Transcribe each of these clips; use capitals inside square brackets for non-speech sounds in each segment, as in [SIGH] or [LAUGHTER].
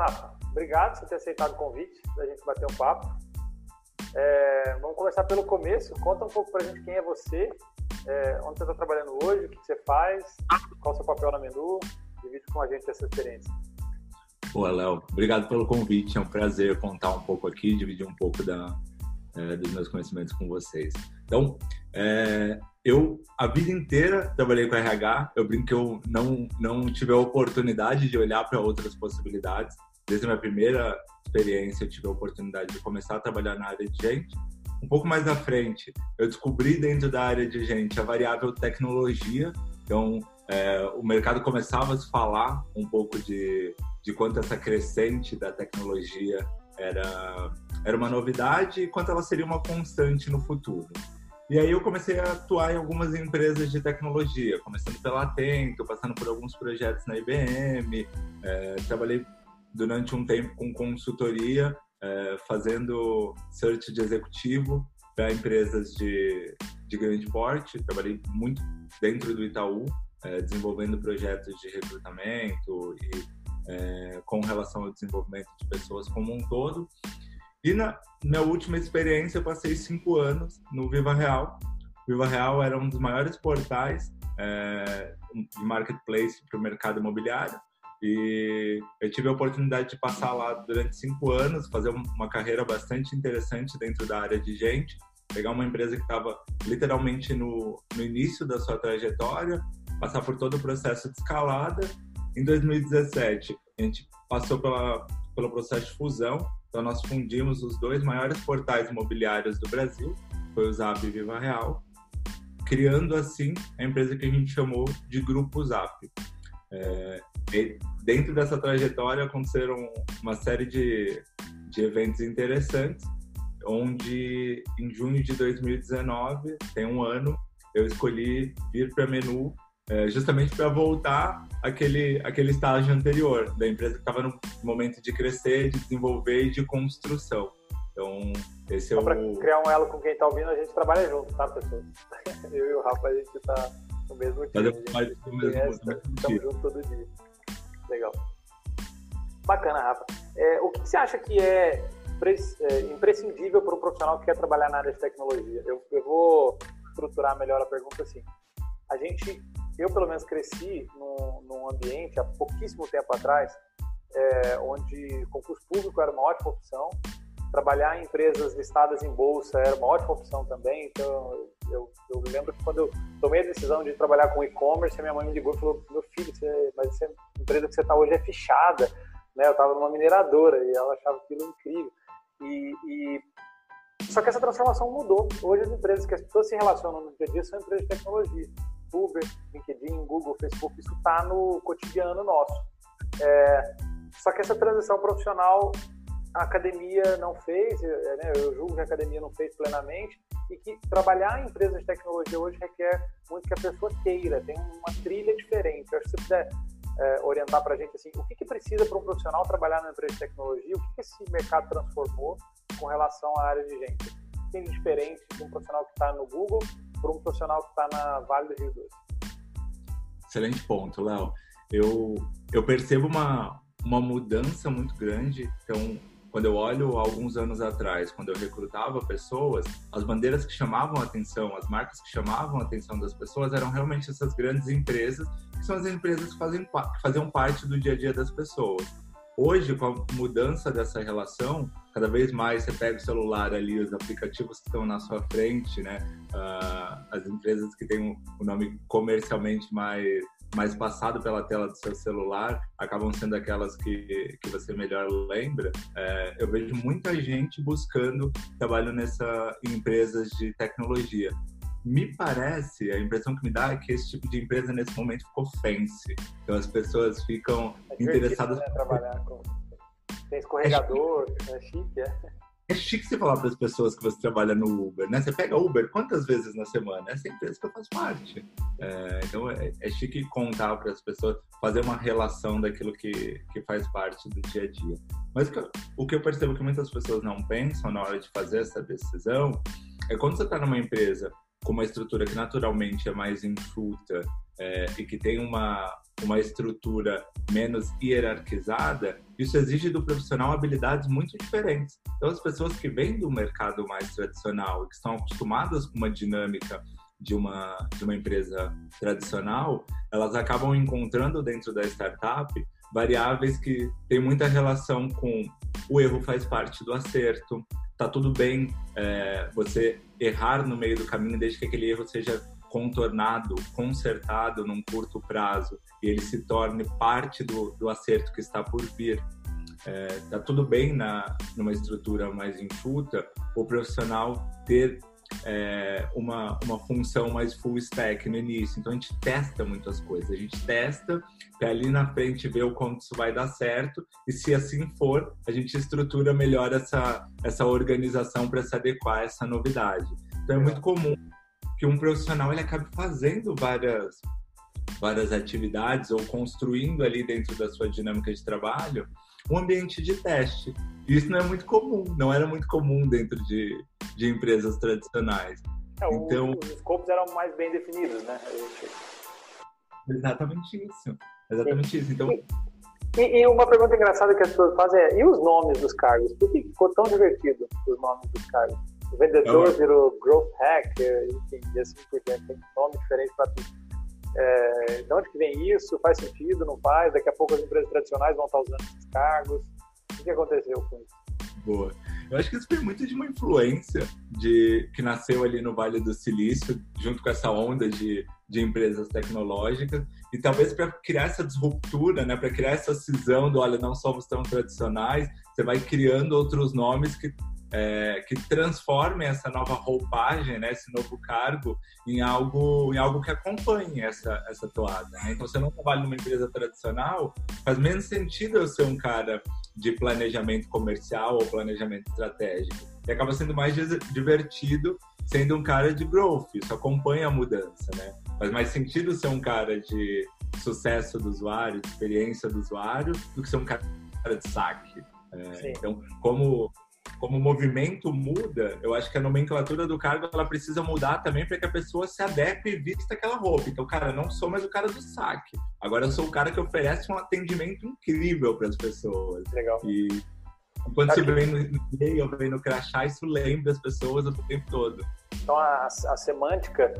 Rafa, obrigado por ter aceitado o convite da gente bater um papo. É, vamos começar pelo começo. Conta um pouco para a gente quem é você, é, onde você está trabalhando hoje, o que, você faz, qual o seu papel na Menu. Divide com a gente essa experiência. Boa, Léo. Obrigado pelo convite. É um prazer contar um pouco aqui, dividir um pouco da, é, dos meus conhecimentos com vocês. Então, é, eu a vida inteira trabalhei com RH. Eu brinco que eu não não tive a oportunidade de olhar para outras possibilidades. Desde a minha primeira experiência, eu tive a oportunidade de começar a trabalhar na área de gente. Um pouco mais à frente, eu descobri dentro da área de gente a variável tecnologia. Então, é, o mercado começava a se falar um pouco de, de quanto essa crescente da tecnologia era, era uma novidade e quanto ela seria uma constante no futuro. E aí eu comecei a atuar em algumas empresas de tecnologia, começando pela Atento, passando por alguns projetos na IBM, é, trabalhei durante um tempo com consultoria, é, fazendo search de executivo para empresas de, de grande porte, trabalhei muito dentro do Itaú, é, desenvolvendo projetos de recrutamento e é, com relação ao desenvolvimento de pessoas como um todo. E na minha última experiência, eu passei cinco anos no Viva Real. Viva Real era um dos maiores portais é, de marketplace para o mercado imobiliário. E eu tive a oportunidade de passar lá durante cinco anos, fazer uma carreira bastante interessante dentro da área de gente, pegar uma empresa que estava literalmente no, no início da sua trajetória, passar por todo o processo de escalada. Em 2017, a gente passou pela, pelo processo de fusão, então nós fundimos os dois maiores portais imobiliários do Brasil, foi o Zap e Viva Real, criando assim a empresa que a gente chamou de Grupo Zap. É, dentro dessa trajetória aconteceram uma série de, de eventos interessantes, onde em junho de 2019, tem um ano, eu escolhi vir para Menu é, justamente para voltar aquele aquele estágio anterior da empresa que estava no momento de crescer, de desenvolver e de construção. Então, esse é Só o... para criar um elo com quem está ouvindo, a gente trabalha junto, tá, pessoal? [LAUGHS] Eu e o Rafa, a gente está no mesmo time. Estamos juntos todo dia. Legal. Bacana, Rafa. É, o que, que, você acha que é, é imprescindível para um profissional que quer trabalhar na área de tecnologia? Eu, eu vou estruturar melhor a pergunta assim. A gente eu pelo menos cresci num, num ambiente há pouquíssimo tempo atrás, é, onde concurso público era uma ótima opção, trabalhar em empresas listadas em bolsa era uma ótima opção também. Então, eu, eu lembro que quando eu tomei a decisão de trabalhar com e-commerce, a minha mãe me ligou e falou: Meu filho, você, mas essa empresa que você está hoje é fichada. Né? Eu estava numa mineradora e ela achava aquilo incrível. E, e, Só que essa transformação mudou. Hoje, as empresas que as pessoas se relacionam no dia a dia são empresas de tecnologia. Uber, LinkedIn, Google, Facebook, isso está no cotidiano nosso. É, só que essa transição profissional a academia não fez, é, né, eu julgo que a academia não fez plenamente, e que trabalhar em empresas de tecnologia hoje requer muito que a pessoa queira, tem uma trilha diferente. Eu acho que se puder é, orientar para a gente assim, o que, que precisa para um profissional trabalhar numa empresa de tecnologia, o que, que esse mercado transformou com relação à área de gente? Tem diferente de um profissional que está no Google para um profissional que está na Vale do Rio Doce? Excelente ponto, Léo. Eu, eu percebo uma, uma mudança muito grande. Então, quando eu olho alguns anos atrás, quando eu recrutava pessoas, as bandeiras que chamavam a atenção, as marcas que chamavam a atenção das pessoas eram realmente essas grandes empresas, que são as empresas que, fazem, que faziam parte do dia a dia das pessoas. Hoje, com a mudança dessa relação, cada vez mais você pega o celular ali, os aplicativos que estão na sua frente, né? Uh, as empresas que têm o nome comercialmente mais mais passado pela tela do seu celular acabam sendo aquelas que, que você melhor lembra. É, eu vejo muita gente buscando trabalho nessa empresas de tecnologia me parece, a impressão que me dá é que esse tipo de empresa nesse momento ficou fancy. Então as pessoas ficam é interessadas. Né, trabalhar com. Tem escorregador, [LAUGHS] é chique, é chique, é. É chique você falar para as pessoas que você trabalha no Uber, né? Você pega Uber quantas vezes na semana? Essa é empresa que eu faço parte. É, então é, é chique contar para as pessoas, fazer uma relação daquilo que, que faz parte do dia a dia. Mas o que, eu, o que eu percebo que muitas pessoas não pensam na hora de fazer essa decisão é quando você está numa empresa com uma estrutura que naturalmente é mais enxuta é, e que tem uma, uma estrutura menos hierarquizada, isso exige do profissional habilidades muito diferentes. Então, as pessoas que vêm do mercado mais tradicional que estão acostumadas com uma dinâmica de uma, de uma empresa tradicional, elas acabam encontrando dentro da startup variáveis que têm muita relação com o erro faz parte do acerto, tá tudo bem é, você errar no meio do caminho desde que aquele erro seja contornado, consertado num curto prazo e ele se torne parte do, do acerto que está por vir. É, tá tudo bem na numa estrutura mais enxuta o profissional ter é, uma, uma função mais full stack no início. Então a gente testa muitas coisas. A gente testa para ali na frente ver o quanto isso vai dar certo e se assim for, a gente estrutura melhor essa, essa organização para se adequar a essa novidade. Então é muito comum que um profissional ele acabe fazendo várias várias atividades ou construindo ali dentro da sua dinâmica de trabalho um ambiente de teste. Isso não é muito comum, não era muito comum dentro de, de empresas tradicionais. É, então, os escopos eram mais bem definidos, né? Exatamente isso. Exatamente isso. Então, e, e, uma pergunta engraçada que as pessoas fazem é: e os nomes dos cargos? Por que ficou tão divertido os nomes dos cargos? O vendedor é virou growth hacker, enfim, e assim por diante. Tem nome diferente para tudo. É, de onde que vem isso? Faz sentido? Não faz? Daqui a pouco as empresas tradicionais vão estar usando esses cargos. O que aconteceu com isso? Boa. Eu acho que isso foi muito de uma influência de que nasceu ali no Vale do Silício, junto com essa onda de, de empresas tecnológicas, e talvez para criar essa disruptura, né, para criar essa cisão do olha, não somos tão tradicionais, você vai criando outros nomes que é, que transformem essa nova roupagem, né, esse novo cargo, em algo, em algo que acompanhe essa, essa toada. Né? Então, você não trabalha numa empresa tradicional, faz menos sentido eu ser um cara de planejamento comercial ou planejamento estratégico. E acaba sendo mais divertido sendo um cara de growth, isso acompanha a mudança, né? Faz mais sentido ser um cara de sucesso do usuário, de experiência do usuário, do que ser um cara de saque. É, então, como como o movimento muda, eu acho que a nomenclatura do cargo ela precisa mudar também para que a pessoa se adeque e vista aquela roupa. Então, cara, não sou mais o cara do saque. Agora eu sou o cara que oferece um atendimento incrível para as pessoas. Legal. E quando você vem no e-mail, vem no crachá, isso lembra as pessoas o tempo todo. Então, a, a semântica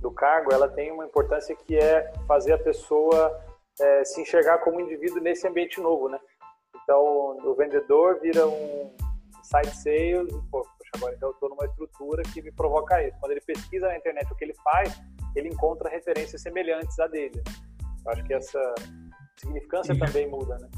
do cargo, ela tem uma importância que é fazer a pessoa é, se enxergar como indivíduo nesse ambiente novo, né? Então, o vendedor vira um site sales, e, pô, poxa, agora então eu estou numa estrutura que me provoca isso. Quando ele pesquisa na internet o que ele faz, ele encontra referências semelhantes à dele. Né? Eu acho que essa significância e, também muda, né?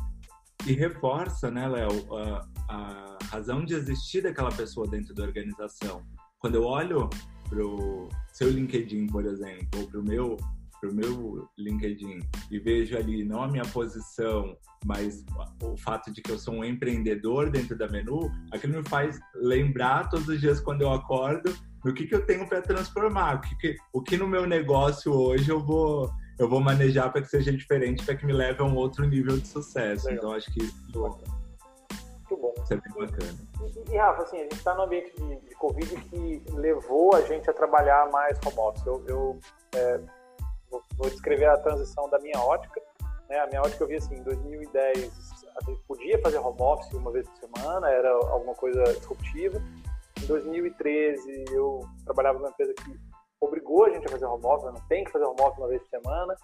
E reforça, né, Léo, a, a razão de existir daquela pessoa dentro da organização. Quando eu olho para o seu LinkedIn, por exemplo, ou para o meu para o meu LinkedIn e vejo ali não a minha posição, mas o fato de que eu sou um empreendedor dentro da menu, aquilo me faz lembrar todos os dias quando eu acordo do que, que eu tenho para transformar, o que, que, o que no meu negócio hoje eu vou eu vou manejar para que seja diferente, para que me leve a um outro nível de sucesso. Legal. Então acho que isso, Muito bom. isso é bem bacana. E, e Rafa, assim, a gente está no ambiente de, de, Covid que levou a gente a trabalhar mais home office. Eu, eu é, vou, descrever a transição da minha ótica. Né? A minha ótica eu vi assim, em 2010 a gente podia fazer home office uma vez por semana, era alguma coisa disruptiva. Em 2013 eu trabalhava numa empresa que obrigou a gente a fazer home office, não tem que fazer home office uma vez por semana.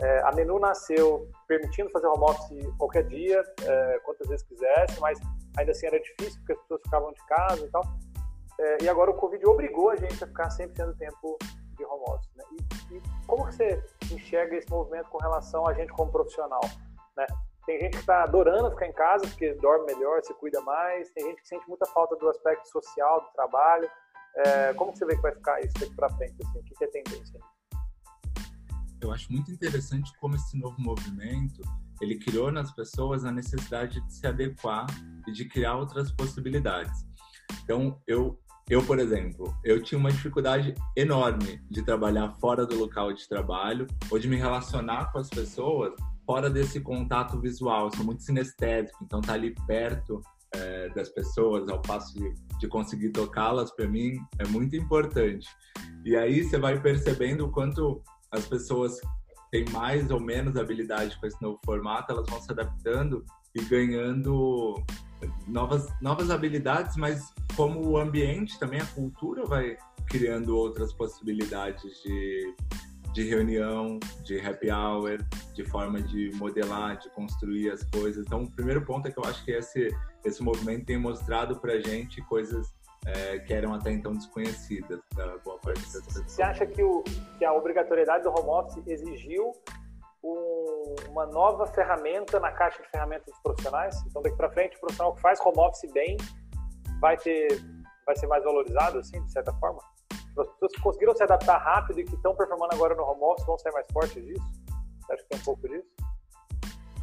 É, a Menu nasceu permitindo fazer home office qualquer dia, é, quantas vezes quisesse, mas ainda assim era difícil porque as pessoas ficavam de casa e tal. É, e agora o Covid obrigou a gente a ficar 100% do tempo de home office. Né? E, como que você enxerga esse movimento com relação a gente como profissional? Né? Tem gente que está adorando ficar em casa porque dorme melhor, se cuida mais. Tem gente que sente muita falta do aspecto social do trabalho. É, como que você vê que vai ficar isso daqui para frente? Assim? O que, que é tendência? Eu acho muito interessante como esse novo movimento ele criou nas pessoas a necessidade de se adequar e de criar outras possibilidades. Então, eu eu, por exemplo, eu tinha uma dificuldade enorme de trabalhar fora do local de trabalho ou de me relacionar com as pessoas fora desse contato visual. Eu sou muito sinestésico, então tá ali perto é, das pessoas, ao passo de, de conseguir tocá-las, para mim é muito importante. E aí você vai percebendo o quanto as pessoas têm mais ou menos habilidade com esse novo formato, elas vão se adaptando e ganhando novas, novas habilidades, mas como o ambiente também, a cultura vai criando outras possibilidades de, de reunião, de happy hour, de forma de modelar, de construir as coisas. Então, o primeiro ponto é que eu acho que esse, esse movimento tem mostrado para gente coisas é, que eram até então desconhecidas da boa parte das pessoas. Você acha que, o, que a obrigatoriedade do home office exigiu um, uma nova ferramenta na caixa de ferramentas dos profissionais? Então, daqui para frente, o profissional que faz home office bem vai ter vai ser mais valorizado, assim, de certa forma? As pessoas que conseguiram se adaptar rápido e que estão performando agora no home office vão ser mais fortes disso? Você acha que tem um pouco disso?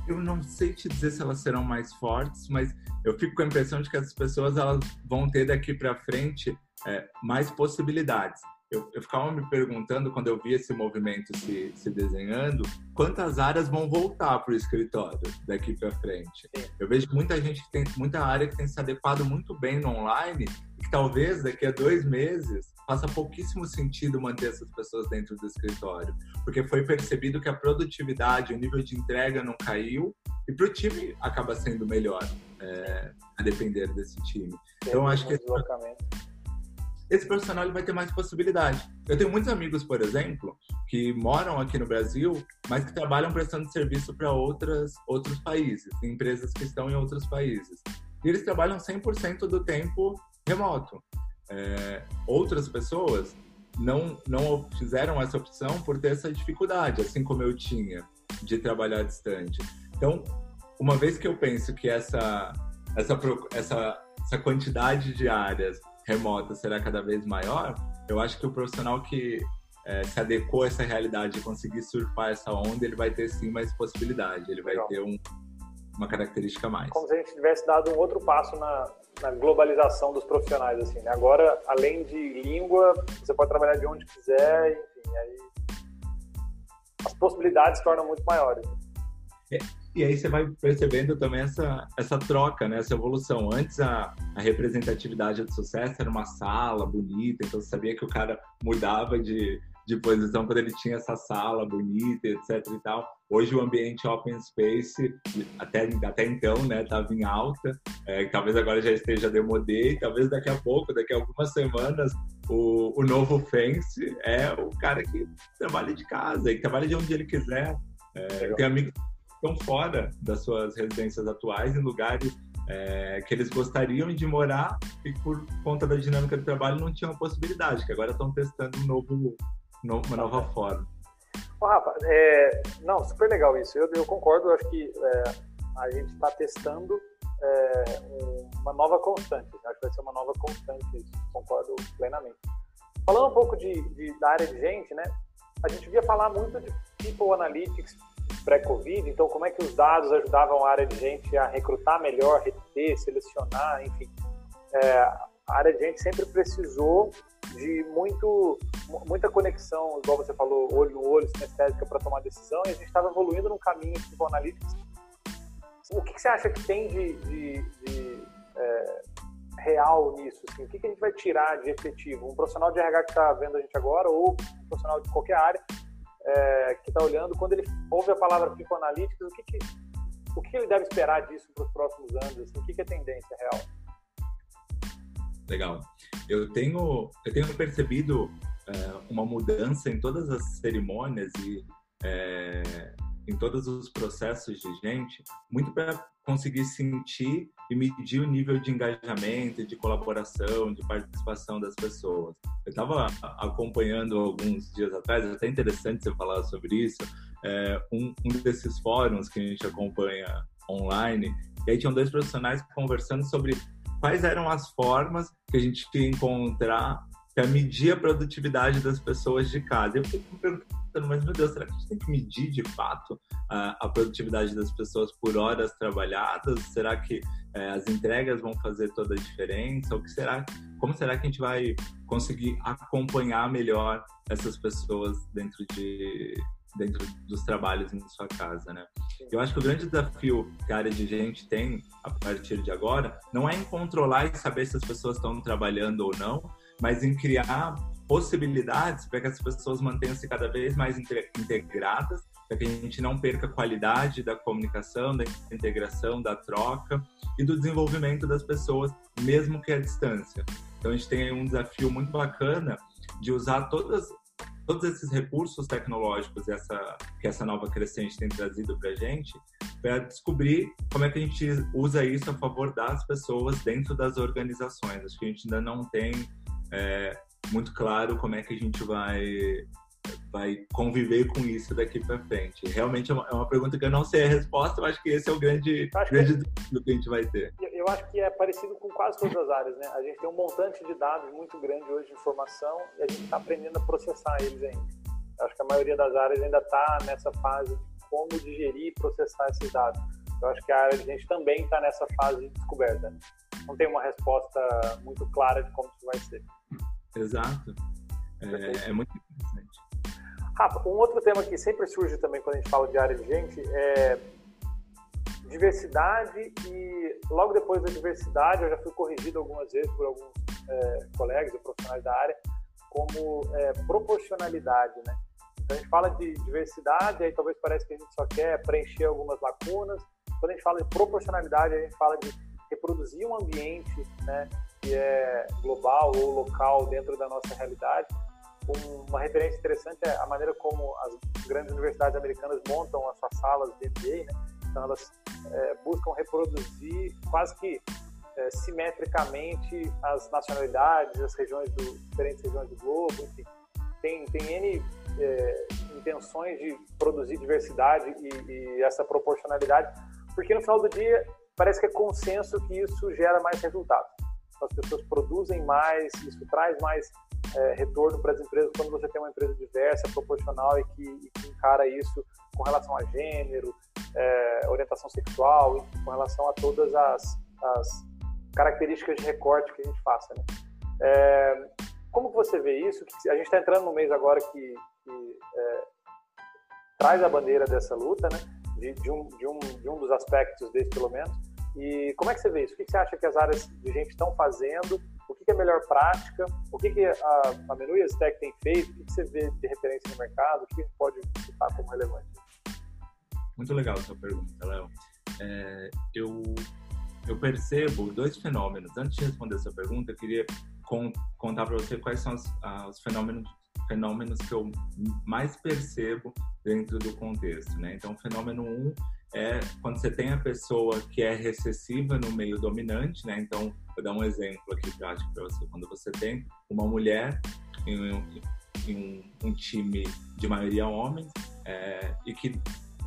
Eu não sei te dizer se elas serão mais fortes, mas eu fico com a impressão de que essas pessoas elas vão ter daqui para frente é, mais possibilidades eu, eu ficava me perguntando, quando eu vi esse movimento se, se desenhando, quantas áreas vão voltar para o escritório daqui para frente. Eu vejo muita gente que tem muita área que tem se adequado muito bem no online e que talvez daqui a dois meses faça pouquíssimo sentido manter essas pessoas dentro do escritório, porque foi percebido que a produtividade, o nível de entrega não caiu e para o time acaba sendo melhor, é, a depender desse time. Então, acho que esse profissional ele vai ter mais possibilidade. Eu tenho muitos amigos, por exemplo, que moram aqui no Brasil, mas que trabalham prestando serviço para outras outros países, empresas que estão em outros países. E eles trabalham 100% do tempo remoto. É, outras pessoas não não fizeram essa opção por ter essa dificuldade, assim como eu tinha de trabalhar distante. Então, uma vez que eu penso que essa essa essa essa quantidade de áreas remota será cada vez maior, eu acho que o profissional que é, se adequou a essa realidade e conseguir surfar essa onda, ele vai ter sim mais possibilidade, ele vai Legal. ter um, uma característica a mais. Como se a gente tivesse dado um outro passo na, na globalização dos profissionais, assim, né? Agora, além de língua, você pode trabalhar de onde quiser, enfim, aí as possibilidades se tornam muito maiores. É, e aí você vai percebendo também essa, essa troca, né? essa evolução. Antes a, a representatividade do sucesso era uma sala bonita, então você sabia que o cara mudava de, de posição quando ele tinha essa sala bonita, etc e tal. Hoje o ambiente open space, até, até então, né, estava em alta, é, talvez agora já esteja demodê, e talvez daqui a pouco, daqui a algumas semanas, o, o novo Fence é o cara que trabalha de casa, e trabalha de onde ele quiser. É, tem amigos estão fora das suas residências atuais, em lugares é, que eles gostariam de morar e por conta da dinâmica do trabalho não tinham possibilidade, que agora estão testando um novo, uma nova forma. Oh, Rafa, é, não, super legal isso. Eu, eu concordo, acho que é, a gente está testando é, uma nova constante. Acho que vai ser uma nova constante isso. Concordo plenamente. Falando um pouco de, de, da área de gente, né? A gente via falar muito de people analytics, pré-Covid, então como é que os dados ajudavam a área de gente a recrutar melhor, reter, selecionar, enfim. É, a área de gente sempre precisou de muito, muita conexão, igual você falou, olho no olho, sinestésica para tomar decisão, e a gente estava evoluindo num caminho tipo analytics. O que, que você acha que tem de, de, de é, real nisso? Assim? O que, que a gente vai tirar de efetivo? Um profissional de RH que está vendo a gente agora, ou um profissional de qualquer área, é, que está olhando, quando ele ouve a palavra psicoanalítica, o que, que, o que ele deve esperar disso para os próximos anos? Assim, o que, que é tendência real? Legal. Eu tenho, eu tenho percebido é, uma mudança em todas as cerimônias e é, em todos os processos de gente, muito para conseguir sentir e medir o nível de engajamento, de colaboração, de participação das pessoas. Eu estava acompanhando alguns dias atrás, é até interessante você falar sobre isso, é, um, um desses fóruns que a gente acompanha online, e aí tinham dois profissionais conversando sobre quais eram as formas que a gente ia encontrar para medir a produtividade das pessoas de casa. Eu fiquei me perguntando, mas meu Deus, será que a gente tem que medir de fato a, a produtividade das pessoas por horas trabalhadas? Será que é, as entregas vão fazer toda a diferença? O que será? Como será que a gente vai conseguir acompanhar melhor essas pessoas dentro de dentro dos trabalhos em sua casa, né? Eu acho que o grande desafio que a área de gente tem a partir de agora não é em controlar e saber se as pessoas estão trabalhando ou não, mas em criar possibilidades para que as pessoas mantenham-se cada vez mais integradas, para que a gente não perca a qualidade da comunicação, da integração, da troca e do desenvolvimento das pessoas, mesmo que à distância. Então a gente tem um desafio muito bacana de usar todas todos esses recursos tecnológicos essa, que essa nova crescente tem trazido para a gente, para descobrir como é que a gente usa isso a favor das pessoas dentro das organizações. Acho que a gente ainda não tem é, muito claro como é que a gente vai vai conviver com isso daqui para frente? Realmente é uma, é uma, pergunta que eu não sei a resposta, eu acho que esse é o grande, grande que, desafio que a gente vai ter. Eu acho que é parecido com quase todas as áreas, né? A gente tem um montante de dados muito grande hoje de informação e a gente está aprendendo a processar eles ainda. Eu acho que a maioria das áreas ainda está nessa fase de como digerir e processar esses dados. Eu acho que a área de gente também está nessa fase de descoberta. Não tem uma resposta muito clara de como isso vai ser. Exato. É, é muito interessante. Rafa, um outro tema que sempre surge também quando a gente fala de área de gente é diversidade e logo depois da diversidade eu já fui corrigido algumas vezes por alguns é, colegas e profissionais da área como é, proporcionalidade, né? Então a gente fala de diversidade, aí talvez pareça que a gente só quer preencher algumas lacunas. Quando a gente fala de proporcionalidade, a gente fala de reproduzir um ambiente, né, que é global ou local dentro da nossa realidade uma referência interessante é a maneira como as grandes universidades americanas montam as suas salas de MBA, né? Então elas é, buscam reproduzir quase que é, simetricamente as nacionalidades, as regiões do diferentes regiões do globo, enfim, tem tem n é, intenções de produzir diversidade e, e essa proporcionalidade, porque no final do dia parece que é consenso que isso gera mais resultados. As pessoas produzem mais, isso traz mais é, retorno para as empresas quando você tem uma empresa diversa, proporcional e que, e que encara isso com relação a gênero, é, orientação sexual, enfim, com relação a todas as, as, características de recorte que a gente faça. Né? É, como você vê isso? A gente está entrando no mês agora que, que é, traz a bandeira dessa luta, né? de, de, um, de, um, de um dos aspectos desse, pelo menos. E como é que você vê isso? O que você acha que as áreas de gente estão fazendo o que é a melhor prática, o que, a, a Menu e a tem feito, o que, você vê de referência no mercado, o que a gente pode citar como relevante. Muito legal a sua pergunta, Léo. É, eu, eu percebo dois fenômenos. Antes de responder essa pergunta, eu queria con contar para você quais são os, ah, os fenômenos fenômenos que eu mais percebo dentro do contexto, né? Então, fenômeno um é quando você tem a pessoa que é recessiva no meio dominante, né? Então, vou dar um exemplo aqui prático para você. Quando você tem uma mulher em em um, time de maioria homens é, e que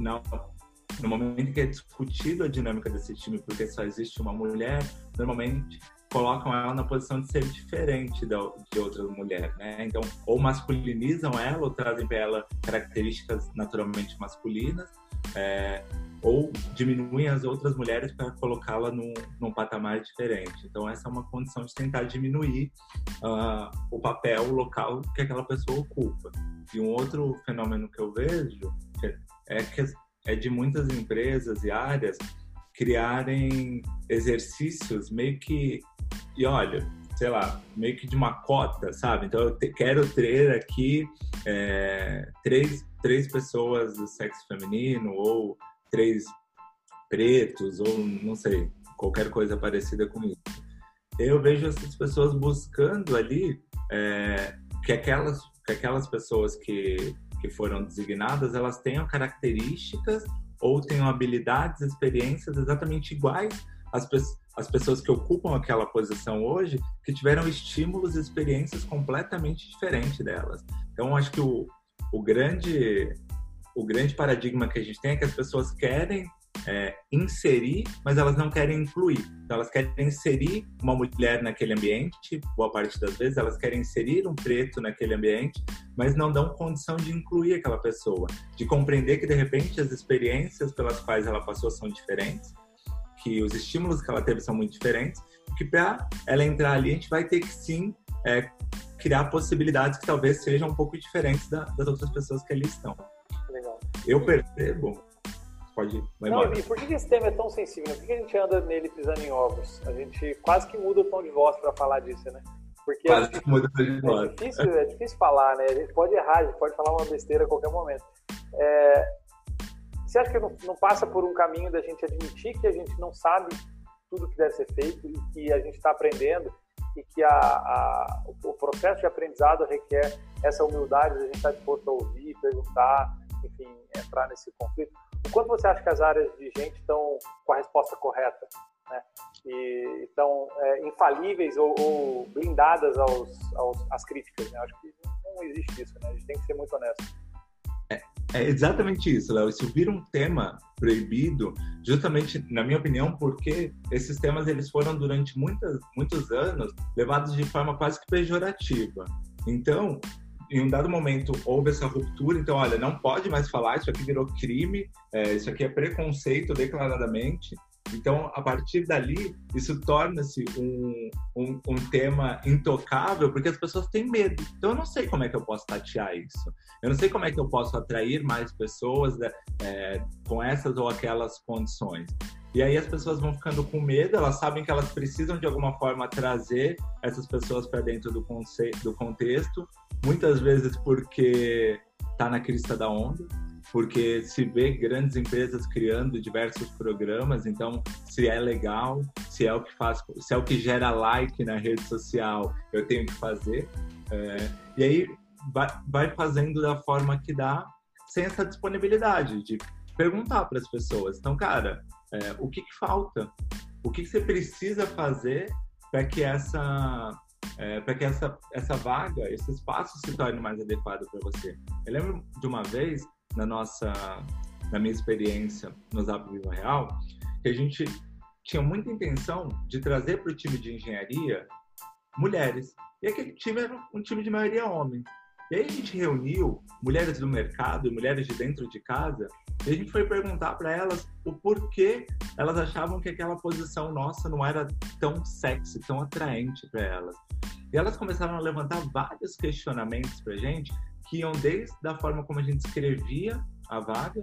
no momento que é discutido a dinâmica desse time, porque só existe uma mulher, normalmente colocam ela na posição de ser diferente da, de outra mulher, né? Então, ou masculinizam ela, ou trazem para ela características naturalmente masculinas, é, ou diminuem as outras mulheres para colocá-la num, num, patamar diferente. Então, essa é uma condição de tentar diminuir uh, o papel local que aquela pessoa ocupa. E um outro fenômeno que eu vejo é que é de muitas empresas e áreas criarem exercícios meio que e olha sei lá meio que de uma cota sabe então eu te, quero ter aqui é, três três pessoas do sexo feminino ou três pretos ou não sei, qualquer coisa parecida com isso. Eu vejo essas pessoas buscando ali é, que aquelas que aquelas pessoas que que foram designadas elas tenham características ou tenham habilidades, experiências exatamente iguais às, às pessoas que ocupam aquela posição hoje, que tiveram estímulos e experiências completamente diferentes delas. Então, acho que o, o grande o grande paradigma que a gente tem é que as pessoas querem é, inserir, mas elas não querem incluir. Então, elas querem inserir uma mulher naquele ambiente, boa parte das vezes, elas querem inserir um preto naquele ambiente, mas não dão condição de incluir aquela pessoa, de compreender que, de repente, as experiências pelas quais ela passou são diferentes, que os estímulos que ela teve são muito diferentes, que para ela entrar ali, a gente vai ter que sim é, criar possibilidades que talvez sejam um pouco diferentes da, das outras pessoas que ali estão. Eu percebo. Pode ir. Vai Não, e por que esse tema é tão sensível? Por que a gente anda nele pisando em ovos? A gente quase que muda o tom de voz para falar disso, né? Porque é, é, difícil, é difícil falar, né? A gente pode errar, a gente pode falar uma besteira a qualquer momento. É, você acha que não, não, passa por um caminho da gente admitir que a gente não sabe tudo que deve ser feito e que a gente está aprendendo e que a, a, o processo de aprendizado requer essa humildade, a gente está disposto a ouvir, perguntar, enfim, entrar nesse conflito. O quanto você acha que as áreas de gente estão com a resposta correta? Né? E estão é, infalíveis ou, ou blindadas aos, aos, às críticas? Né? Acho que não existe isso, né? a gente tem que ser muito honesto. É, é exatamente isso, Léo. Isso vira um tema proibido, justamente, na minha opinião, porque esses temas eles foram durante muitas, muitos anos levados de forma quase que pejorativa. Então, em um dado momento houve essa ruptura, então, olha, não pode mais falar, isso aqui virou crime, é, isso aqui é preconceito declaradamente. Então, a partir dali, isso torna-se um, um, um, tema intocável, porque as pessoas têm medo. Então, eu não sei como é que eu posso tatear isso. Eu não sei como é que eu posso atrair mais pessoas né, é, com essas ou aquelas condições. E aí as pessoas vão ficando com medo, elas sabem que elas precisam de alguma forma trazer essas pessoas para dentro do, conceito, do contexto, muitas vezes porque está na crista da onda, porque se vê grandes empresas criando diversos programas, então se é legal, se é o que faz, se é o que gera like na rede social, eu tenho que fazer. É, e aí vai, vai fazendo da forma que dá, sem essa disponibilidade de perguntar para as pessoas. Então, cara, é, o que, que, falta? O que, que você precisa fazer para que essa é, para que essa, essa vaga, esse espaço se torne mais adequado para você. Eu lembro de uma vez na nossa, na minha experiência no Zap Viva Real, que a gente tinha muita intenção de trazer para o time de engenharia mulheres. E aquele time era um time de maioria homem. E aí a gente reuniu mulheres do mercado e mulheres de dentro de casa e a gente foi perguntar para elas o porquê elas achavam que aquela posição nossa não era tão sexy, tão atraente para elas. E elas começaram a levantar vários questionamentos para a gente que iam desde a forma como a gente escrevia a vaga,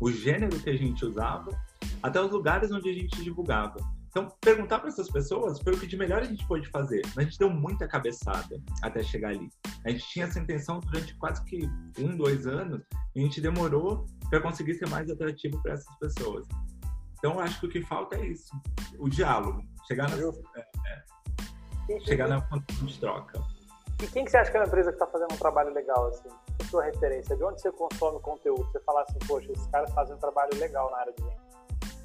o gênero que a gente usava, até os lugares onde a gente divulgava. Então, perguntar para essas pessoas foi o que de melhor a gente pôde fazer. Mas a gente deu muita cabeçada até chegar ali. A gente tinha essa intenção durante quase que um, dois anos, e a gente demorou para conseguir ser mais atrativo para essas pessoas. Então, acho que o que falta é isso: o diálogo. Chegar na, é, é, chegar na de troca. E quem que você acha que é uma empresa que está fazendo um trabalho legal, assim? Sua referência? De onde você consome conteúdo? Você fala assim, poxa, esses caras fazem um trabalho legal na área de gente.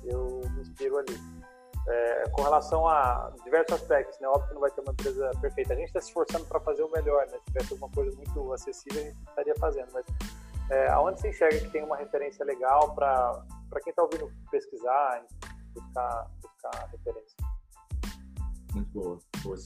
Eu me inspiro ali. É, com relação a diversos aspectos, né? Óbvio que não vai ter uma empresa perfeita. A gente está se esforçando para fazer o melhor, né? Se tivesse alguma coisa muito acessível, a gente estaria fazendo. Mas é, aonde você enxerga que tem uma referência legal para quem está ouvindo pesquisar, buscar, buscar referência? Muito boa, boa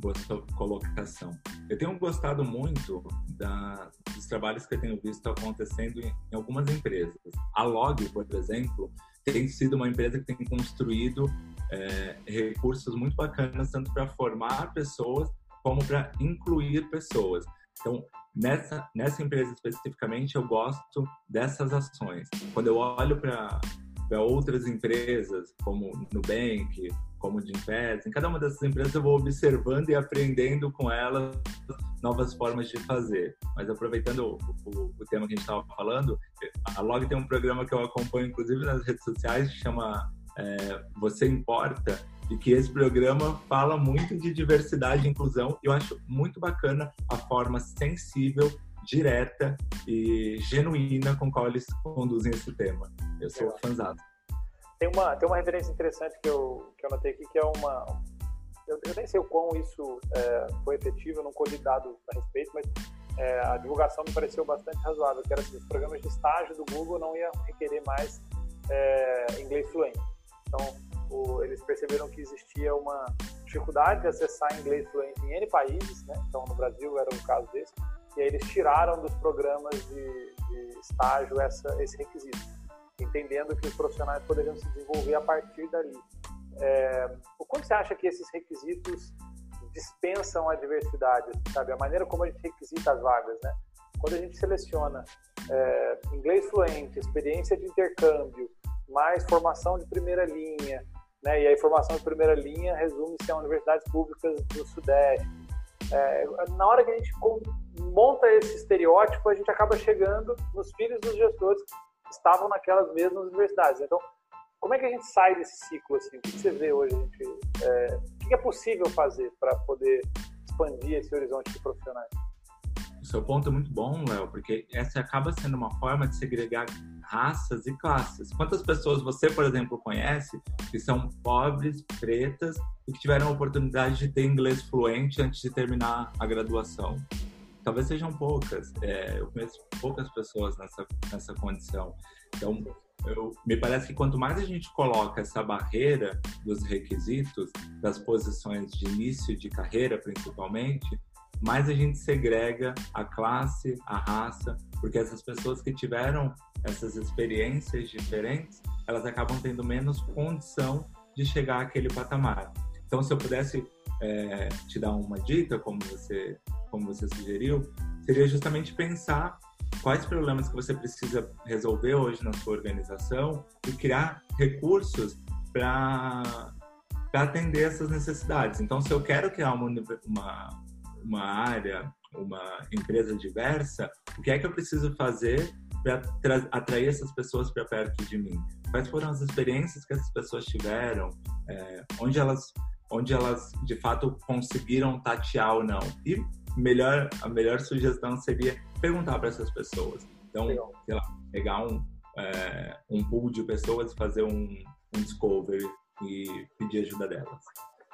boa colocação. Eu tenho gostado muito da, dos trabalhos que eu tenho visto acontecendo em, em, algumas empresas. A Log, por exemplo, tem sido uma empresa que tem construído é, recursos muito bacanas, tanto para formar pessoas como para incluir pessoas. Então, nessa, nessa empresa especificamente, eu gosto dessas ações. Quando eu olho para outras empresas, como Nubank, como de Gimpass, em cada uma dessas empresas eu vou observando e aprendendo com elas novas formas de fazer. Mas aproveitando o, o, o tema que a gente estava falando, a Log tem um programa que eu acompanho, inclusive nas redes sociais, que chama é, Você Importa, e que esse programa fala muito de diversidade e inclusão. E eu acho muito bacana a forma sensível, direta e genuína com qual eles conduzem esse tema. Eu sou fãzado. Tem uma, tem uma referência interessante que eu, que eu notei aqui, que é uma. Eu, eu nem sei o quão isso é, foi efetivo, eu não colhi dados a respeito, mas é, a divulgação me pareceu bastante razoável, que era assim, os programas de estágio do Google não iam requerer mais é, inglês fluente. Então, o, eles perceberam que existia uma dificuldade de acessar inglês fluente em N países, né? então no Brasil era um caso desse, e aí eles tiraram dos programas de, de estágio essa, esse requisito entendendo que os profissionais poderiam se desenvolver a partir dali. É, o quanto você acha que esses requisitos dispensam a diversidade, sabe? A maneira como a gente requisita as vagas, né? Quando a gente seleciona é, inglês fluente, experiência de intercâmbio, mais formação de primeira linha, né? E a formação de primeira linha resume-se a universidades públicas do Sudeste. é, na hora que a gente monta esse estereótipo, a gente acaba chegando nos filhos dos gestores estavam naquelas mesmas universidades. Então, como é que a gente sai desse ciclo? Assim? O que você vê hoje? Gente, é, o que é possível fazer para poder expandir esse horizonte de profissionais? O seu ponto é muito bom, Léo, porque essa acaba sendo uma forma de segregar raças e classes. Quantas pessoas você, por exemplo, conhece que são pobres, pretas e que tiveram a oportunidade de ter inglês fluente antes de terminar a graduação? Talvez sejam poucas. É, eu conheço poucas pessoas nessa, nessa condição. Então, eu, me parece que quanto mais a gente coloca essa barreira dos requisitos, das posições de início de carreira, principalmente, mais a gente segrega a classe, a raça, porque essas pessoas que tiveram essas experiências diferentes, elas acabam tendo menos condição de chegar àquele patamar. Então, se eu pudesse é, te dar uma dica, como você, como você sugeriu, seria justamente pensar quais problemas que você precisa resolver hoje na sua organização e criar recursos para atender essas necessidades. Então, se eu quero criar uma, uma, uma área, uma empresa diversa, o que é que eu preciso fazer para atrair essas pessoas para perto de mim? Quais foram as experiências que essas pessoas tiveram? É, onde elas onde elas de fato conseguiram tatear ou não? E melhor a melhor sugestão seria perguntar para essas pessoas. Então, Legal. sei lá, pegar um é, um pool de pessoas, fazer um, um discovery e pedir ajuda delas.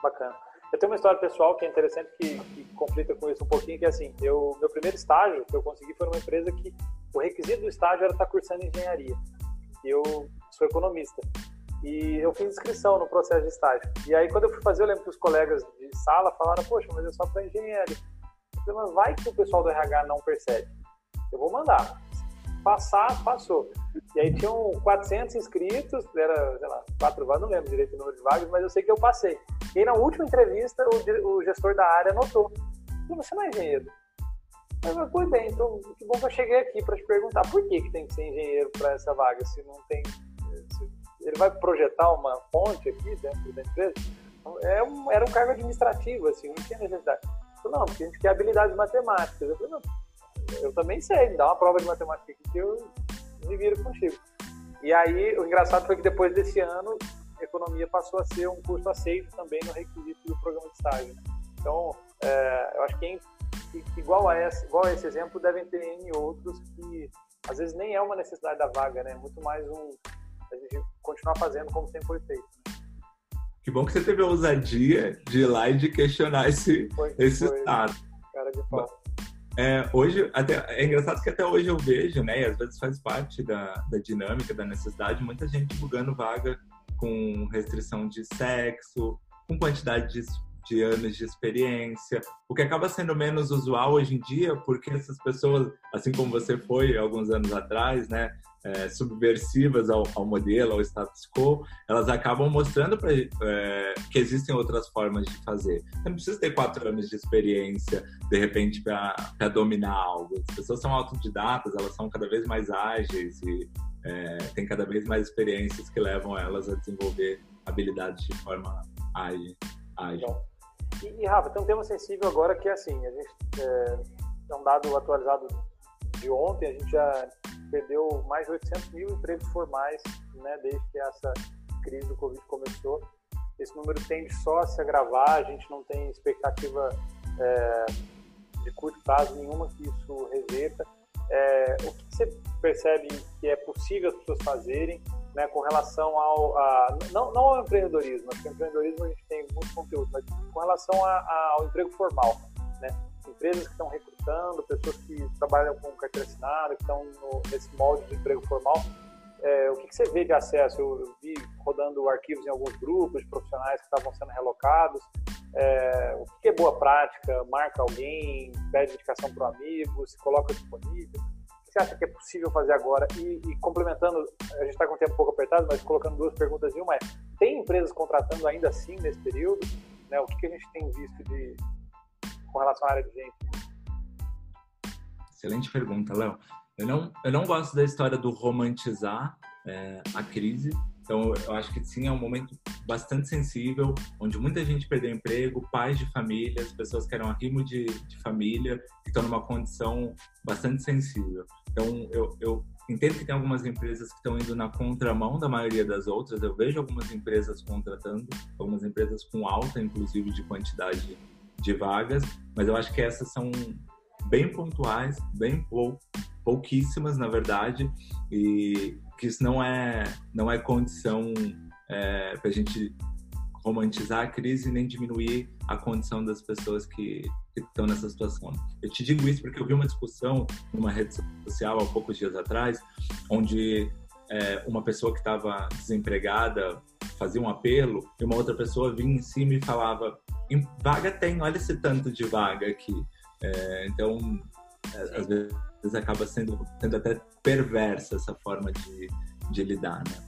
Bacana. Eu tenho uma história pessoal que é interessante, que, que conflita com isso um pouquinho, que é assim, eu, meu primeiro estágio que eu consegui foi numa empresa que o requisito do estágio era estar cursando engenharia. E eu sou economista. E eu fiz inscrição no processo de estágio. E aí, quando eu fui fazer, eu lembro que os colegas de sala falaram, poxa, mas é só para falei, mas vai que o pessoal do RH não percebe. Eu vou mandar. Passar, passou. E aí tinham 400 inscritos, era, sei lá, quatro vagas, não lembro direito o número de vagas, mas eu sei que eu passei. E aí, na última entrevista, o, o gestor da área notou. Você não é engenheiro. Falei, pois bem, então que bom que eu cheguei aqui para te perguntar por que, que tem que ser engenheiro para essa vaga, se não tem. Ele vai projetar uma fonte aqui dentro da empresa. Então, é um, era um cargo administrativo, assim, não tinha necessidade. Eu falei, não, porque a gente quer habilidades matemáticas. Eu falei, não, eu também sei, me dá uma prova de matemática aqui que eu me viro contigo. E aí, o engraçado foi que depois desse ano, economia passou a ser um curso aceito também no requisito do programa de estágio. Então, é, eu acho que, igual a, esse, igual a esse exemplo, devem ter N outros que às vezes nem é uma necessidade da vaga, né? Muito mais um a gente continuar fazendo como sempre foi feito. Né? Que bom que você teve a ousadia de ir lá e de questionar esse, foi, esse foi, estado. Cara de pau. É, hoje, até, é engraçado que até hoje eu vejo, né, e às vezes faz parte da, da dinâmica, da necessidade, muita gente divulgando vaga com restrição de sexo, com quantidade de, de anos de experiência, o que acaba sendo menos usual hoje em dia, porque essas pessoas, assim como você foi alguns anos atrás, né, é, subversivas ao, ao, modelo, ao status quo, elas acabam mostrando pra, é, que existem outras formas de fazer. Você não precisa ter quatro anos de experiência, de repente, para dominar algo. As pessoas são autodidatas, elas são cada vez mais ágeis e é, têm cada vez mais experiências que levam elas a desenvolver habilidades de forma ágil. ágil. E, e, Rafa, tem um tema sensível agora que é assim, a gente é, é um dado atualizado de ontem, a gente já perdeu mais de 800 mil empregos formais né, desde que essa crise do Covid começou. Esse número tende só a se agravar, a gente não tem expectativa é, de curto prazo nenhuma que isso reverta. É, o que você percebe que é possível as pessoas fazerem né, com relação ao. A, não, não ao empreendedorismo, porque empreendedorismo a gente tem muito conteúdo, mas com relação a, a, ao emprego formal. Né? Empresas que estão recrutando, pessoas que trabalham com carteira assinada, que estão no, nesse molde de emprego formal. É, o que, que, você vê de acesso? Eu, vi rodando arquivos em alguns grupos de profissionais que estavam sendo relocados. É, o que, que, é boa prática? Marca alguém, pede indicação para um amigo, se coloca disponível. Você acha que é possível fazer agora? E, e complementando, a gente está com o tempo um pouco apertado, mas colocando duas perguntas em uma é, tem empresas contratando ainda assim nesse período? Né, o que, que a gente tem visto de, com relação à área de gente? Excelente pergunta, Léo. Eu não, eu não gosto da história do romantizar é, a crise, Então, eu acho que sim, é um momento bastante sensível, onde muita gente perdeu emprego, pais de famílias, pessoas que eram arrimo de, de família, que estão numa condição bastante sensível. Então, eu, eu entendo que tem algumas empresas que estão indo na contramão da maioria das outras. Eu vejo algumas empresas contratando, algumas empresas com alta, inclusive, de quantidade de vagas, mas eu acho que essas são bem pontuais, bem pou, pouquíssimas, na verdade, e que isso não é, não é condição é, para a gente romantizar a crise nem diminuir a condição das pessoas que, que, estão nessa situação. Eu te digo isso porque eu vi uma discussão numa rede social há poucos dias atrás, onde é, uma pessoa que estava desempregada fazia um apelo e uma outra pessoa vinha em cima e falava: vaga tem, olha esse tanto de vaga aqui. É, então, às vezes acaba sendo, sendo até perversa essa forma de, de lidar, né?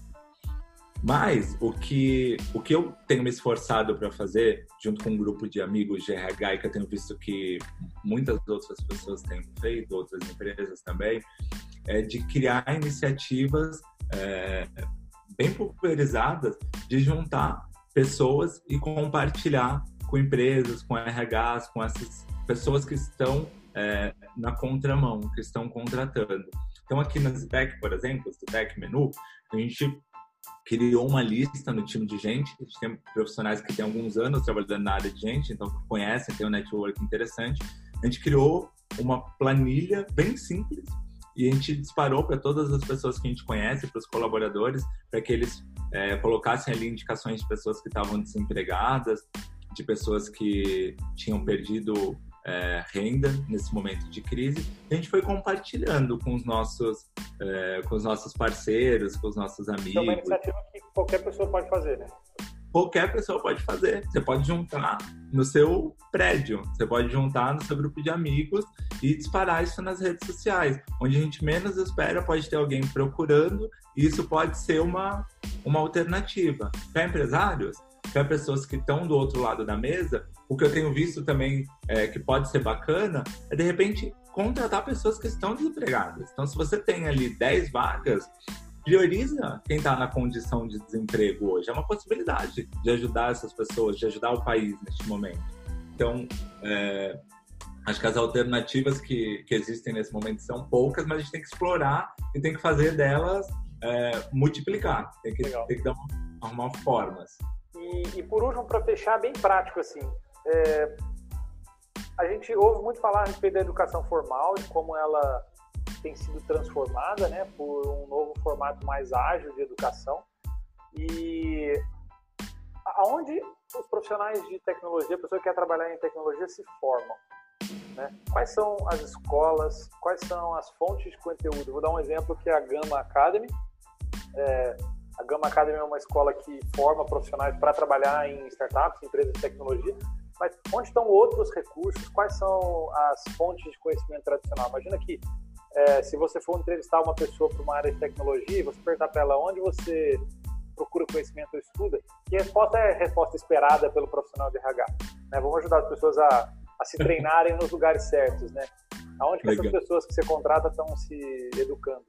Mas o que, o que eu tenho me esforçado para fazer, junto com um grupo de amigos de RH, e que eu tenho visto que muitas outras pessoas têm feito, outras empresas também, é de criar iniciativas é, bem pulverizadas de juntar pessoas e compartilhar com empresas, com RHs, com essas pessoas que estão é, na contramão, que estão contratando. Então, aqui na Zitec, por exemplo, Zitec Menu, a gente criou uma lista no time de gente. A gente tem profissionais que têm alguns anos trabalhando na área de gente, então conhecem, tem um network interessante. A gente criou uma planilha bem simples e a gente disparou para todas as pessoas que a gente conhece, para os colaboradores, para que eles é, colocassem ali indicações de pessoas que estavam desempregadas, de pessoas que tinham perdido é, renda nesse momento de crise. A gente foi compartilhando com os nossos, é, com os nossos parceiros, com os nossos amigos. É uma iniciativa que qualquer pessoa pode fazer, né? Qualquer pessoa pode fazer. Você pode juntar no seu prédio, você pode juntar no seu grupo de amigos e disparar isso nas redes sociais. Onde a gente menos espera, pode ter alguém procurando, e isso pode ser uma, uma alternativa. Para empresários, para pessoas que estão do outro lado da mesa, o que eu tenho visto também é, que pode ser bacana é, de repente, contratar pessoas que estão desempregadas. Então, se você tem ali 10 vagas, prioriza quem está na condição de desemprego hoje. É uma possibilidade de ajudar essas pessoas, de ajudar o país neste momento. Então, é, acho que as alternativas que, que existem nesse momento são poucas, mas a gente tem que explorar e tem que fazer delas é, multiplicar. Tem que, tem que dar, arrumar formas. E, por último, para fechar, bem prático assim, é, a gente ouve muito falar a respeito da educação formal e como ela tem sido transformada né, por um novo formato mais ágil de educação. E aonde os profissionais de tecnologia, a pessoa que quer trabalhar em tecnologia, se formam? Né? Quais são as escolas? Quais são as fontes de conteúdo? Vou dar um exemplo que é a Gama Academy. É, a Gama Academy é uma escola que forma profissionais para trabalhar em startups, empresas de tecnologia. Mas onde estão outros recursos? Quais são as fontes de conhecimento tradicional? Imagina que é, se você for entrevistar uma pessoa para uma área de tecnologia, você perguntar para ela onde você procura conhecimento ou estuda, e a resposta é a resposta esperada pelo profissional de RH. Né? Vamos ajudar as pessoas a, a se treinarem nos lugares certos, né? Aonde que essas pessoas que você contrata estão se educando?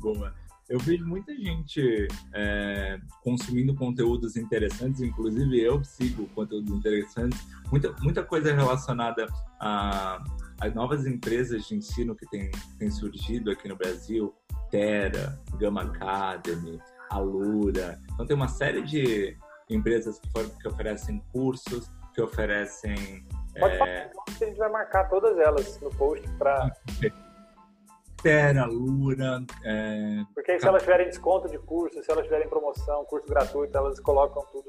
Boa eu vejo muita gente é, consumindo conteúdos interessantes, inclusive eu sigo conteúdos interessantes, muita, muita coisa relacionada a, a novas empresas de ensino que têm tem surgido aqui no Brasil, Terra, Gama Academy, Alura. Então tem uma série de empresas que, for, que oferecem cursos, que oferecem... Pode é... falar, a gente vai marcar todas elas no post para [LAUGHS] Terra, Lura. É... Porque aí, se elas tiverem desconto de curso, se elas tiverem promoção, curso gratuito, elas colocam tudo.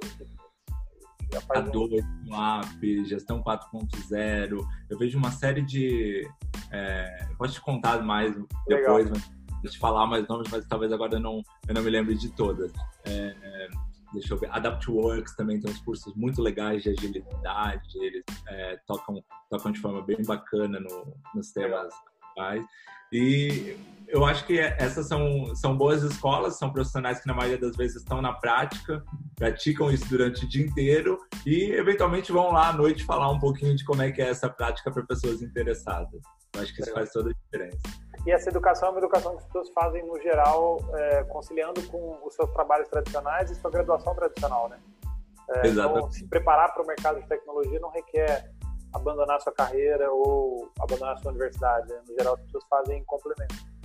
A 2, app, gestão 4.0. Eu vejo uma série de. É... Eu posso te contar mais depois, mas, vou te falar mais nomes, mas talvez agora eu não, eu não me lembre de todas. É... Deixa eu ver. AdaptWorks também tem uns cursos muito legais de agilidade, eles é, tocam, tocam de forma bem bacana no, nos temas atuais. E eu acho que essas são, são boas escolas, são profissionais que na maioria das vezes estão na prática, praticam isso durante o dia inteiro e eventualmente vão lá à noite falar um pouquinho de como é que é essa prática para pessoas interessadas. Eu acho que isso faz toda a diferença. E essa educação é uma educação que as pessoas fazem, no geral, é, conciliando com os seus trabalhos tradicionais e sua graduação tradicional, né? É, então, se preparar para o mercado de tecnologia não requer abandonar sua carreira ou abandonar sua universidade. Né? No geral, as pessoas fazem complemento.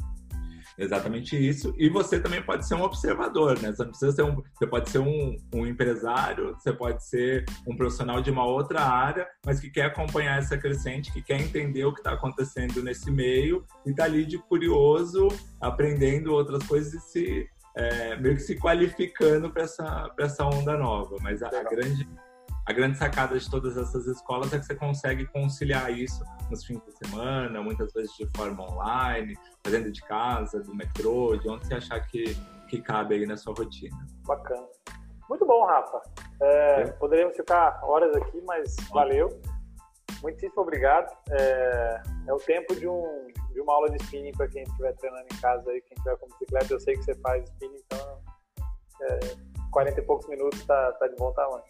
Exatamente isso. E você também pode ser um observador, né? Você não precisa ser um. Você pode ser um, um empresário, você pode ser um profissional de uma outra área, mas que quer acompanhar essa crescente, que quer entender o que está acontecendo nesse meio e está ali de curioso, aprendendo outras coisas e se é, meio que se qualificando para essa, essa onda nova. Mas a, a grande a grande sacada de todas essas escolas é que você consegue conciliar isso nos fins de semana, muitas vezes de forma online, fazendo de casa, do metrô, de onde você achar que, que cabe aí na sua rotina. Bacana. Muito bom, Rafa. É, é. Poderíamos ficar horas aqui, mas valeu. Muitíssimo obrigado. É, é, o tempo de, um, de uma aula de spinning para quem estiver treinando em casa aí, quem estiver com bicicleta. Eu sei que você faz spinning, então é, 40 e poucos minutos está tá de bom tamanho.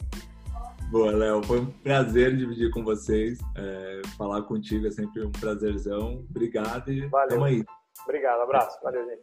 Boa, Léo. Foi um prazer dividir com vocês. É, falar contigo é sempre um prazerzão. Obrigado e Valeu. tamo aí. Obrigado, abraço. Valeu, gente.